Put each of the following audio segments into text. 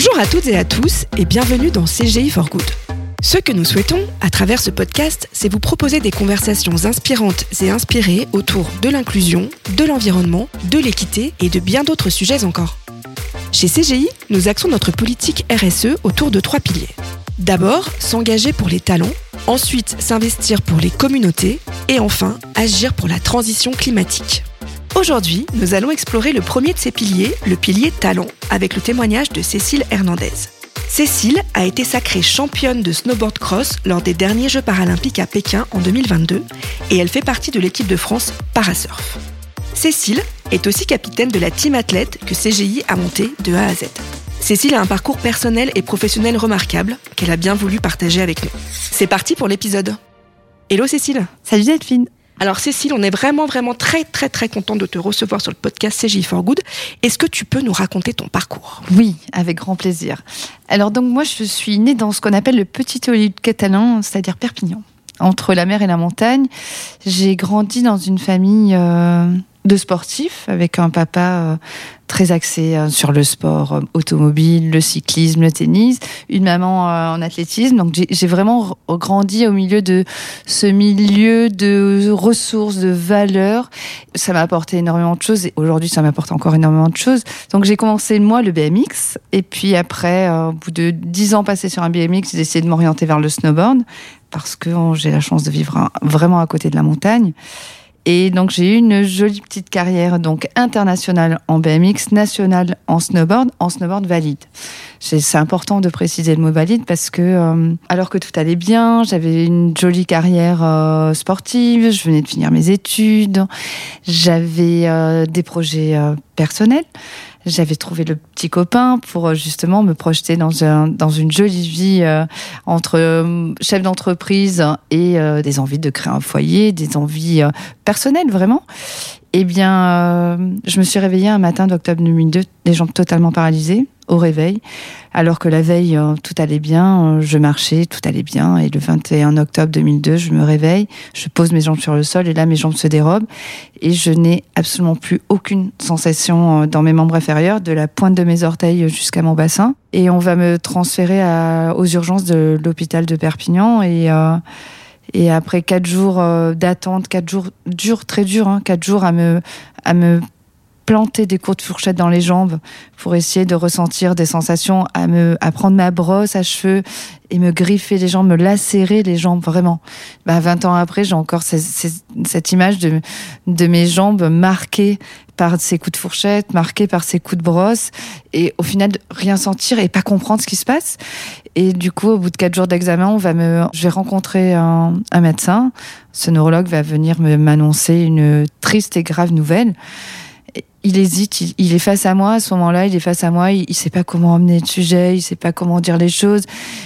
Bonjour à toutes et à tous et bienvenue dans CGI for Good. Ce que nous souhaitons, à travers ce podcast, c'est vous proposer des conversations inspirantes et inspirées autour de l'inclusion, de l'environnement, de l'équité et de bien d'autres sujets encore. Chez CGI, nous axons notre politique RSE autour de trois piliers. D'abord, s'engager pour les talents, ensuite s'investir pour les communautés et enfin agir pour la transition climatique. Aujourd'hui, nous allons explorer le premier de ces piliers, le pilier talent, avec le témoignage de Cécile Hernandez. Cécile a été sacrée championne de snowboard cross lors des derniers Jeux paralympiques à Pékin en 2022 et elle fait partie de l'équipe de France Parasurf. Cécile est aussi capitaine de la team athlète que CGI a montée de A à Z. Cécile a un parcours personnel et professionnel remarquable qu'elle a bien voulu partager avec nous. C'est parti pour l'épisode. Hello Cécile. Salut Delphine. Alors Cécile, on est vraiment vraiment très très très content de te recevoir sur le podcast CGI for Good. Est-ce que tu peux nous raconter ton parcours? Oui, avec grand plaisir. Alors donc moi je suis née dans ce qu'on appelle le petit Hollywood catalan, c'est-à-dire Perpignan, entre la mer et la montagne. J'ai grandi dans une famille euh, de sportifs avec un papa euh, très axé euh, sur le sport euh, automobile, le cyclisme, le tennis, une maman en athlétisme. Donc j'ai vraiment grandi au milieu de ce milieu de ressources, de valeurs. Ça m'a apporté énormément de choses et aujourd'hui ça m'apporte encore énormément de choses. Donc j'ai commencé moi le BMX et puis après, au bout de dix ans passés sur un BMX, j'ai décidé de m'orienter vers le snowboard parce que j'ai la chance de vivre vraiment à côté de la montagne. Et donc j'ai eu une jolie petite carrière donc internationale en BMX, nationale en snowboard, en snowboard valide. C'est important de préciser le mot valide parce que euh, alors que tout allait bien, j'avais une jolie carrière euh, sportive, je venais de finir mes études, j'avais euh, des projets personnels j'avais trouvé le petit copain pour euh, justement me projeter dans, un, dans une jolie vie euh, entre euh, chef d'entreprise et des envies de créer un foyer, des envies personnelles vraiment. Eh bien, je me suis réveillée un matin d'octobre 2002, les jambes totalement paralysées au réveil, alors que la veille, euh, tout allait bien, euh, je marchais, tout allait bien, et le 21 octobre 2002, je me réveille, je pose mes jambes sur le sol, et là, mes jambes se dérobent, et je n'ai absolument plus aucune sensation euh, dans mes membres inférieurs, de la pointe de mes orteils jusqu'à mon bassin, et on va me transférer aux urgences de l'hôpital de Perpignan, et... après quatre jours d'attente, quatre jours durs, très durs, hein, quatre jours à me, à me planter des courtes fourchettes dans les jambes pour essayer de ressentir des sensations, à me, à prendre ma brosse à cheveux et me griffer les jambes, me lacérer les jambes vraiment. Bah, 20 ans après, j'ai encore cette image de, mes jambes marquées par ces coups de fourchette, marquées par ces coups de brosse, et au final rien sentir et pas comprendre ce qui se passe. Et du coup, au bout de quatre jours d'examen, on va me, je vais rencontrer un, un médecin. Ce neurologue va venir m'annoncer une triste et grave nouvelle il hésite, il, est face à moi à ce moment-là, il est face à moi, il, ne sait pas comment amener le sujet, il sait pas comment dire les choses.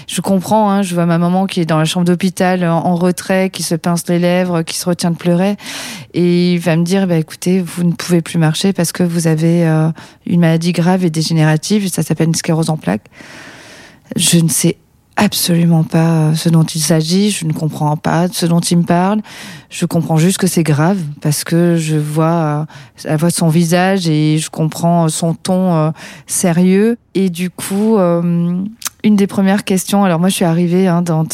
Je comprends, hein, je vois ma maman qui est dans la chambre d'hôpital en, retrait, qui se pince les lèvres, qui se retient de pleurer, et il va me dire, bah écoutez, vous ne pouvez plus marcher parce que vous avez euh, une maladie grave et dégénérative, ça s'appelle une sclérose en plaques. Je ne sais absolument pas euh, ce dont il s'agit, je ne comprends pas ce dont il me parle. Je comprends juste que c'est grave parce que je vois euh, la de son visage et je comprends son ton euh, sérieux. Et du coup, une des premières questions. Alors moi, je suis arrivée hein, dans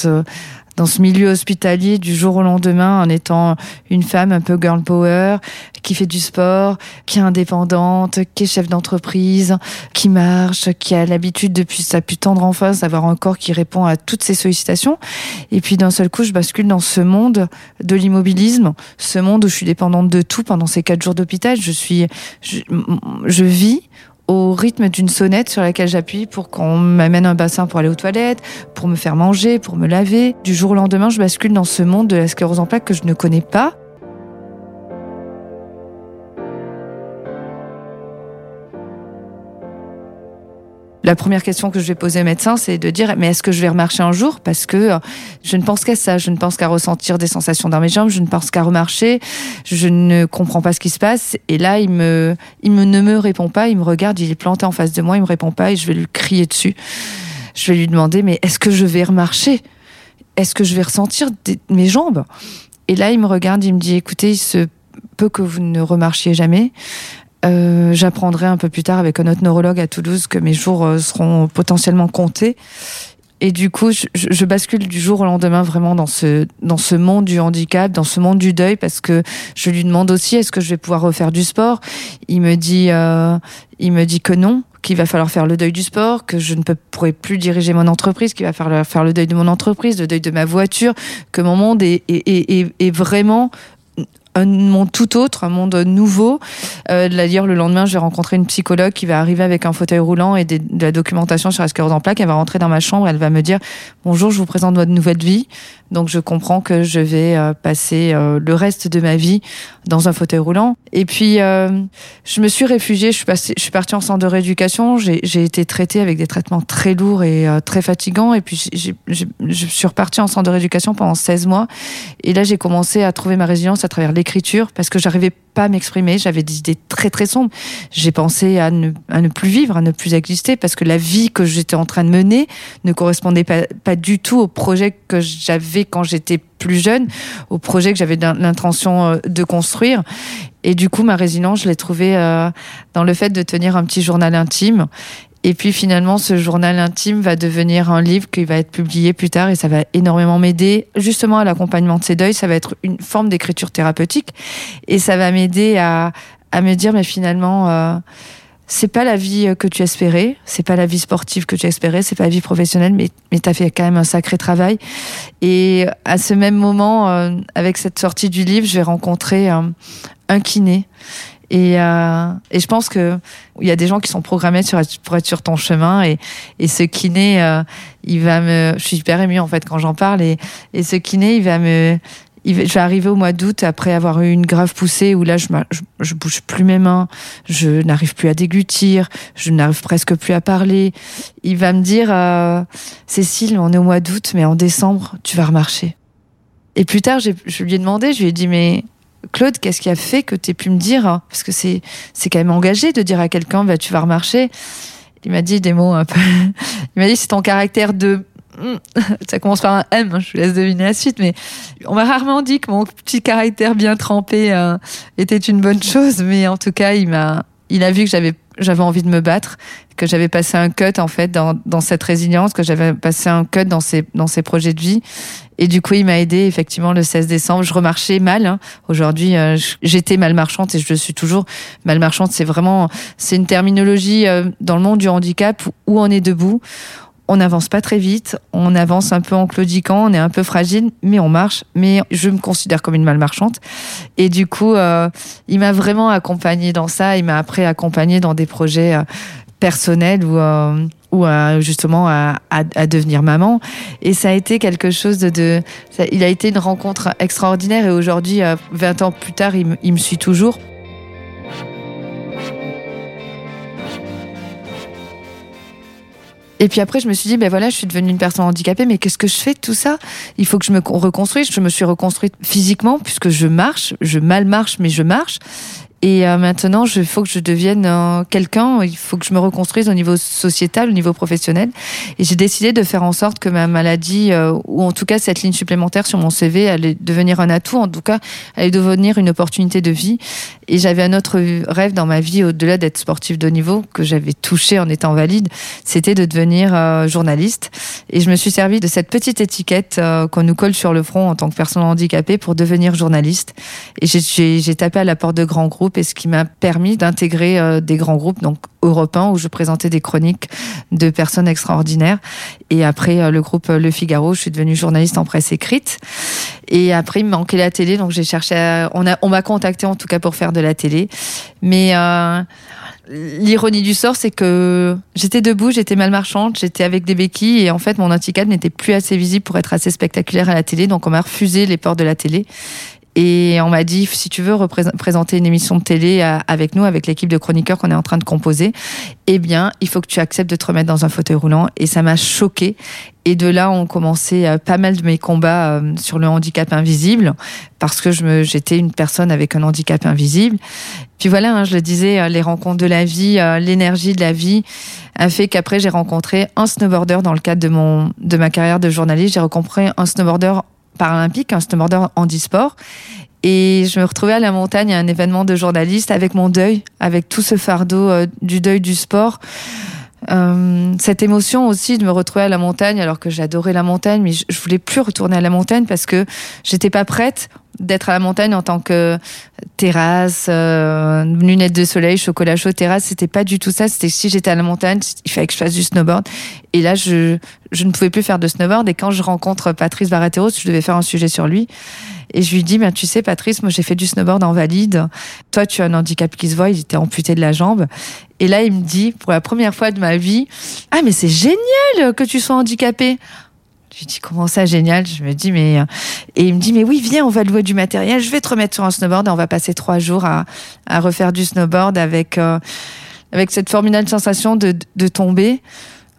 dans ce milieu hospitalier du jour au lendemain en étant une femme un peu girl power, qui fait du sport, qui est indépendante, qui est chef d'entreprise, qui marche, qui a l'habitude depuis sa plus tendre enfance d'avoir un corps qui répond à toutes ces sollicitations. Et puis d'un seul coup, je bascule dans ce monde de l'immobilisme, ce monde où je suis dépendante de tout pendant ces quatre jours d'hôpital. Je suis, je, je vis au rythme d'une sonnette sur laquelle j'appuie pour qu'on m'amène un bassin pour aller aux toilettes, pour me faire manger, pour me laver. Du jour au lendemain, je bascule dans ce monde de la sclérose en plaques que je ne connais pas. La première question que je vais poser au médecin, c'est de dire mais est-ce que je vais remarcher un jour? Parce que euh, je ne pense qu'à ça, je ne pense qu'à ressentir des sensations dans mes jambes, je ne pense qu'à remarcher, je ne comprends pas ce qui se passe. Et là, il me, il me ne me répond pas, il me regarde, il est planté en face de moi, il me répond pas. Et je vais lui crier dessus. Je vais lui demander mais est-ce que je vais remarcher? Est-ce que je vais ressentir mes jambes? Et là, il me regarde, il me dit écoutez, il se peut que vous ne remarchiez jamais Euh, j'apprendrai un peu plus tard avec un autre neurologue à Toulouse que mes jours euh, seront potentiellement comptés. Et du coup, je, bascule du jour au lendemain vraiment dans ce dans ce monde du handicap, dans ce monde du deuil, parce que je lui demande aussi est-ce que je vais pouvoir refaire du sport? Il me dit euh, il me dit que non, qu'il va falloir faire le deuil du sport, que je ne pourrai plus diriger mon entreprise, qu'il va falloir faire le deuil de mon entreprise, le deuil de ma voiture, que mon monde est, est, est vraiment un monde tout autre, un monde nouveau. Euh, D'ailleurs, le lendemain, je vais rencontrer une psychologue qui va arriver avec un fauteuil roulant et de la documentation sur la sclérose en plaques. Elle va rentrer dans ma chambre, elle va me dire Bonjour, je vous présente votre nouvelle vie. Donc, je comprends que je vais euh, passer euh, le reste de ma vie dans un fauteuil roulant. Et puis, euh, je me suis réfugiée, je suis, passée, je suis partie en centre de rééducation. J'ai été traitée avec des traitements très lourds et très fatigants. Et puis, je suis repartie en centre de rééducation pendant 16 mois. Et là, j'ai commencé à trouver ma résilience à travers l'écriture parce que j'arrivais pas à m'exprimer. J'avais des idées très très sombres. J'ai pensé à ne, à ne, plus vivre, à ne plus exister parce que la vie que j'étais en train de mener ne correspondait pas, pas du tout au projet que j'avais quand j'étais plus jeune, au projet que j'avais l'intention euh, de construire. Et du coup, ma résilience, je l'ai trouvée euh, dans le fait de tenir un petit journal intime et puis finalement, ce journal intime va devenir un livre qui va être publié plus tard et ça va énormément m'aider justement à l'accompagnement de ces deuils. Ça va être une forme d'écriture thérapeutique et ça va m'aider à, à me dire mais finalement euh, c'est pas la vie que tu espérais, c'est pas la vie sportive que tu espérais, c'est pas la vie professionnelle, mais, mais tu as fait quand même un sacré travail. Et à ce même moment, euh, avec cette sortie du livre, je vais rencontrer un, un kiné et, euh, et je pense que il y a des gens qui sont programmés pour être sur ton chemin et, et ce kiné, euh, il va me, je suis hyper émue en fait quand j'en parle et, et ce kiné, il va me, je vais arriver au mois d'août après avoir eu une grave poussée où là je, je, je bouge plus mes mains, je n'arrive plus à déglutir, je n'arrive presque plus à parler. Il va me dire, euh, Cécile, on est au mois d'août, mais en décembre tu vas remarcher. Et plus tard, je lui ai demandé, je lui ai dit mais Claude, qu'est-ce qui a fait que tu aies pu me dire hein, Parce que c'est quand même engagé de dire à quelqu'un bah tu vas remarcher. Il m'a dit des mots un peu. Il m'a dit c'est ton caractère de ça commence par un M, hein, je vous laisse deviner la suite, mais on m'a rarement dit que mon petit caractère bien trempé euh, était une bonne chose, mais en tout cas, il m'a, il a vu que j'avais, j'avais envie de me battre, que j'avais passé un cut en fait dans, dans cette résilience, que j'avais passé un cut dans ces, dans ces projets de vie, et du coup, il m'a aidé effectivement le 16 décembre. Je remarchais mal. Hein. Aujourd'hui, euh, j'étais mal marchande et je le suis toujours. Mal marchande, c'est vraiment, c'est une terminologie euh, dans le monde du handicap où on est debout. On n'avance pas très vite, on avance un peu en claudiquant, on est un peu fragile, mais on marche. Mais je me considère comme une malmarchante. Et du coup, euh, il m'a vraiment accompagné dans ça. Il m'a après accompagné dans des projets euh, personnels où ou à, justement à, à, à, devenir maman. Et ça a été quelque chose de... de ça, il a été une rencontre extraordinaire et aujourd'hui, 20 euh, ans plus tard, il me suit toujours. Et puis après, je me suis dit, ben voilà, je suis devenue une personne handicapée, mais qu'est-ce que je fais de tout ça? Il faut que je me reconstruise. Je me suis reconstruite physiquement puisque je marche, je mal marche, mais je marche. Et euh, maintenant, il faut que je devienne euh, quelqu'un, il faut que je me reconstruise au niveau sociétal, au niveau professionnel. Et j'ai décidé de faire en sorte que ma maladie, euh, ou en tout cas cette ligne supplémentaire sur mon CV, allait devenir un atout, en tout cas, allait devenir une opportunité de vie. Et j'avais un autre rêve dans ma vie, au-delà d'être sportif de niveau, que j'avais touché en étant valide, c'était de devenir journaliste. Et je me suis servi de cette petite étiquette qu'on nous colle sur le front en tant que personne handicapée pour devenir journaliste. Et j'ai tapé à la porte de grands groupes et ce qui m'a permis d'intégrer euh, des grands groupes donc européens où je présentais des chroniques de personnes extraordinaires. Et après euh, le groupe euh, Le Figaro je suis devenue journaliste en presse écrite. Et après il me manquait la télé donc j'ai cherché à, on a on m'a contacté en tout cas pour faire de la télé. Mais L'ironie du sort, c'est que j'étais debout, j'étais mal marchande, j'étais avec des béquilles et en fait mon handicap n'était plus assez visible pour être assez spectaculaire à la télé, donc on m'a refusé les portes de la télé. Et on m'a dit, si tu veux présenter une émission de télé euh, avec nous, avec l'équipe de chroniqueurs qu'on est en train de composer, eh bien, il faut que tu acceptes de te remettre dans un fauteuil roulant. Et ça m'a choqué. Et de là ont commencé euh, pas mal de mes combats euh, sur le handicap invisible, parce que j'étais une personne avec un handicap invisible. Puis voilà, hein, je le disais, les rencontres de la vie, l'énergie de la vie a fait qu'après j'ai rencontré un snowboarder dans le cadre de mon de ma carrière de journaliste. J'ai rencontré un snowboarder paralympique, un snowboarder handisport. Et je me retrouvais à la montagne à un événement de journaliste avec mon deuil, avec tout ce fardeau euh, du deuil du sport. Euh, cette émotion aussi de me retrouver à la montagne alors que j'adorais la montagne mais je, je, voulais plus retourner à la montagne parce que j'étais pas prête d'être à la montagne en tant que terrasse euh, lunettes de soleil chocolat chaud terrasse c'était pas du tout ça c'était si j'étais à la montagne il fallait que je fasse du snowboard et là je je ne pouvais plus faire de snowboard et quand je rencontre Patrice Barreteros je devais faire un sujet sur lui et je lui dis, ben, tu sais, Patrice, moi, j'ai fait du snowboard en valide. Toi, tu as un handicap qui se voit, il était amputé de la jambe. Et là, il me dit, pour la première fois de ma vie, ah, mais c'est génial que tu sois handicapé. Je lui dis, comment ça, génial? Je me dis, mais, et il me dit, mais oui, viens, on va louer du matériel, je vais te remettre sur un snowboard et on va passer trois jours à, à refaire du snowboard avec, euh, avec cette formidable sensation de, de tomber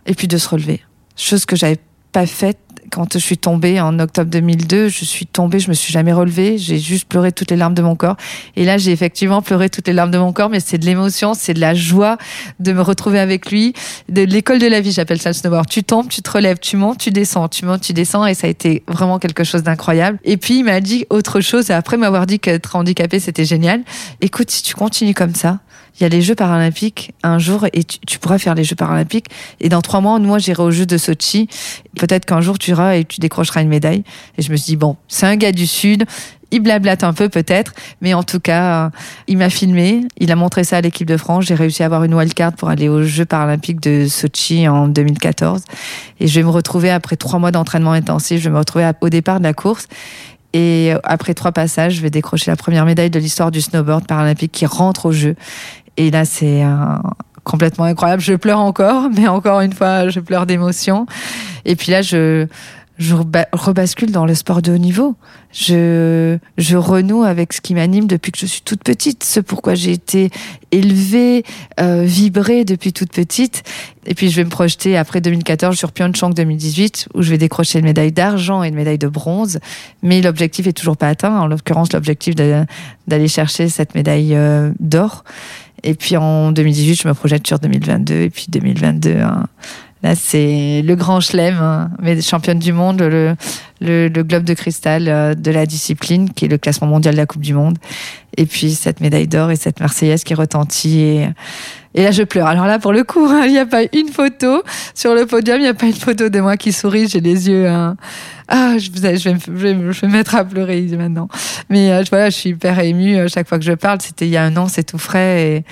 et puis de se relever. Chose que j'avais pas faite quand je suis tombée en octobre 2002, je suis tombée, je me suis jamais relevée, j'ai juste pleuré toutes les larmes de mon corps. Et là, j'ai effectivement pleuré toutes les larmes de mon corps, mais c'est de l'émotion, c'est de la joie de me retrouver avec lui, de l'école de la vie, j'appelle ça le snowboard. Tu tombes, tu te relèves, tu montes, tu descends, tu montes, tu descends, et ça a été vraiment quelque chose d'incroyable. Et puis, il m'a dit autre chose, après m'avoir dit qu'être handicapé, c'était génial. Écoute, si tu continues comme ça, il y a les Jeux paralympiques un jour et tu, pourras faire les Jeux paralympiques. Et dans trois mois, moi, j'irai aux Jeux de Sochi. Peut-être qu'un jour, tu iras et tu décrocheras une médaille. Et je me suis dit, bon, c'est un gars du Sud. Il blablate un peu peut-être, mais en tout cas, il m'a filmé, il a montré ça à l'équipe de France. J'ai réussi à avoir une wildcard pour aller aux Jeux paralympiques de Sochi en 2014. Et je vais me retrouver après trois mois d'entraînement intensif, je vais me retrouver au départ de la course. Et après trois passages, je vais décrocher la première médaille de l'histoire du snowboard paralympique qui rentre au jeu. Et là, c'est complètement incroyable. Je pleure encore, mais encore une fois, je pleure d'émotion. Et puis là, je, rebascule dans le sport de haut niveau. Je, je renoue avec ce qui m'anime depuis que je suis toute petite, ce pourquoi j'ai été élevée, euh, vibrée depuis toute petite. Et puis je vais me projeter après 2014 sur Pyeongchang 2018 où je vais décrocher une médaille d'argent et une médaille de bronze. Mais l'objectif est toujours pas atteint. En l'occurrence, l'objectif d'aller chercher cette médaille euh, d'or. Et puis en 2018, je me projette sur 2022 et puis 2022. Hein, Là, c'est le grand chelem, hein, mais championne du monde, le, le, le, globe de cristal euh, de la discipline, qui est le classement mondial de la Coupe du Monde. Et puis cette médaille d'or et cette Marseillaise qui retentit. Et, et là, je pleure. Alors là, pour le coup, hein, il n'y a pas une photo sur le podium, il n'y a pas une photo de moi qui sourit. J'ai les yeux. Hein. Ah, je, je, vais, je, vais, me mettre à pleurer maintenant. Mais euh, voilà, je suis hyper émue euh, chaque fois que je parle. C'était il y a un an, c'est tout frais.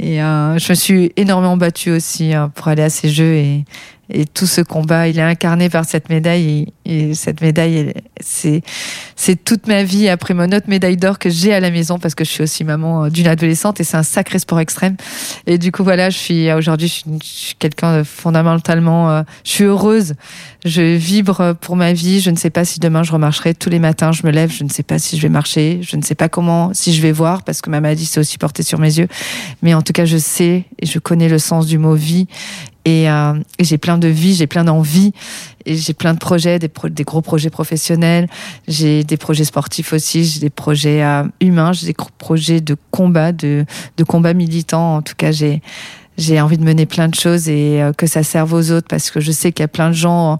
Et, et euh, je me suis énormément battue aussi hein, pour aller à ces Jeux. Et, et tout ce combat, il est incarné par cette médaille. Et, et cette médaille, c'est toute ma vie après mon autre médaille d'or que j'ai à la maison parce que je suis aussi maman d'une adolescente et c'est un sacré sport extrême. Et du coup, voilà, je suis aujourd'hui, je suis, suis quelqu'un de fondamentalement, euh, je suis heureuse. Je vibre pour ma vie. Je ne sais pas si demain je remarcherai. Tous les matins, je me lève. Je ne sais pas si je vais marcher. Je ne sais pas comment, si je vais voir parce que ma maladie s'est aussi portée sur mes yeux. Mais en tout cas, je sais et je connais le sens du mot vie et, euh, j'ai plein de vie, j'ai plein d'envie, et j'ai plein de projets, des, pro des, gros projets professionnels, j'ai des projets sportifs aussi, j'ai des projets euh, humains, j'ai des projets de combat, de, de combat militant. En tout cas, j'ai j'ai envie de mener plein de choses et euh, que ça serve aux autres parce que je sais qu'il y a plein de gens.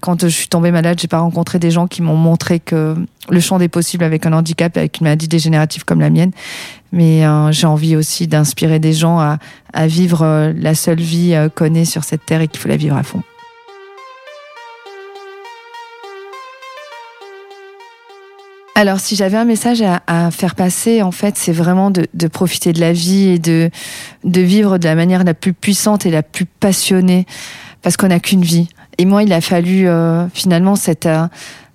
Quand je suis tombée malade, j'ai pas rencontré des gens qui m'ont montré que le champ des possibles avec un handicap, avec une maladie dégénérative comme la mienne. Mais euh, j'ai envie aussi d'inspirer des gens à, à vivre euh, la seule vie euh, qu'on ait sur cette terre et qu'il faut la vivre à fond. Alors, si j'avais un message à, à, faire passer, en fait, c'est vraiment de, de, profiter de la vie et de, de vivre de la manière la plus puissante et la plus passionnée, parce qu'on n'a qu'une vie. Et moi, il a fallu euh, finalement cette, euh,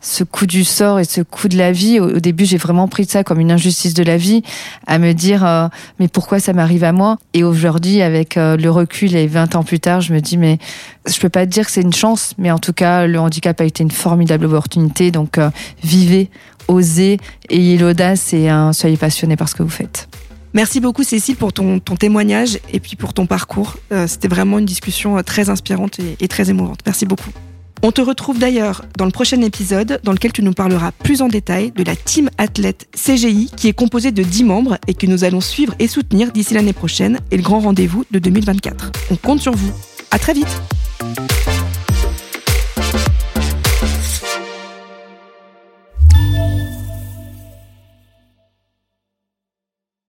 ce coup du sort et ce coup de la vie. Au, au début, j'ai vraiment pris ça comme une injustice de la vie, à me dire euh, mais pourquoi ça m'arrive à moi? Et aujourd'hui, avec euh, le recul et 20 ans plus tard, je me dis mais je peux pas dire que c'est une chance, mais en tout cas, le handicap a été une formidable opportunité. Donc, euh, vivez osez, ayez l'audace et soyez passionnés par ce que vous faites. Merci beaucoup Cécile pour ton, témoignage et puis pour ton parcours. Euh, C'était vraiment une discussion très inspirante et, et très émouvante. Merci beaucoup. On te retrouve d'ailleurs dans le prochain épisode dans lequel tu nous parleras plus en détail de la team athlète CGI qui est composée de 10 membres et que nous allons suivre et soutenir d'ici l'année prochaine et le grand rendez-vous de 2024. On compte sur vous. À très vite!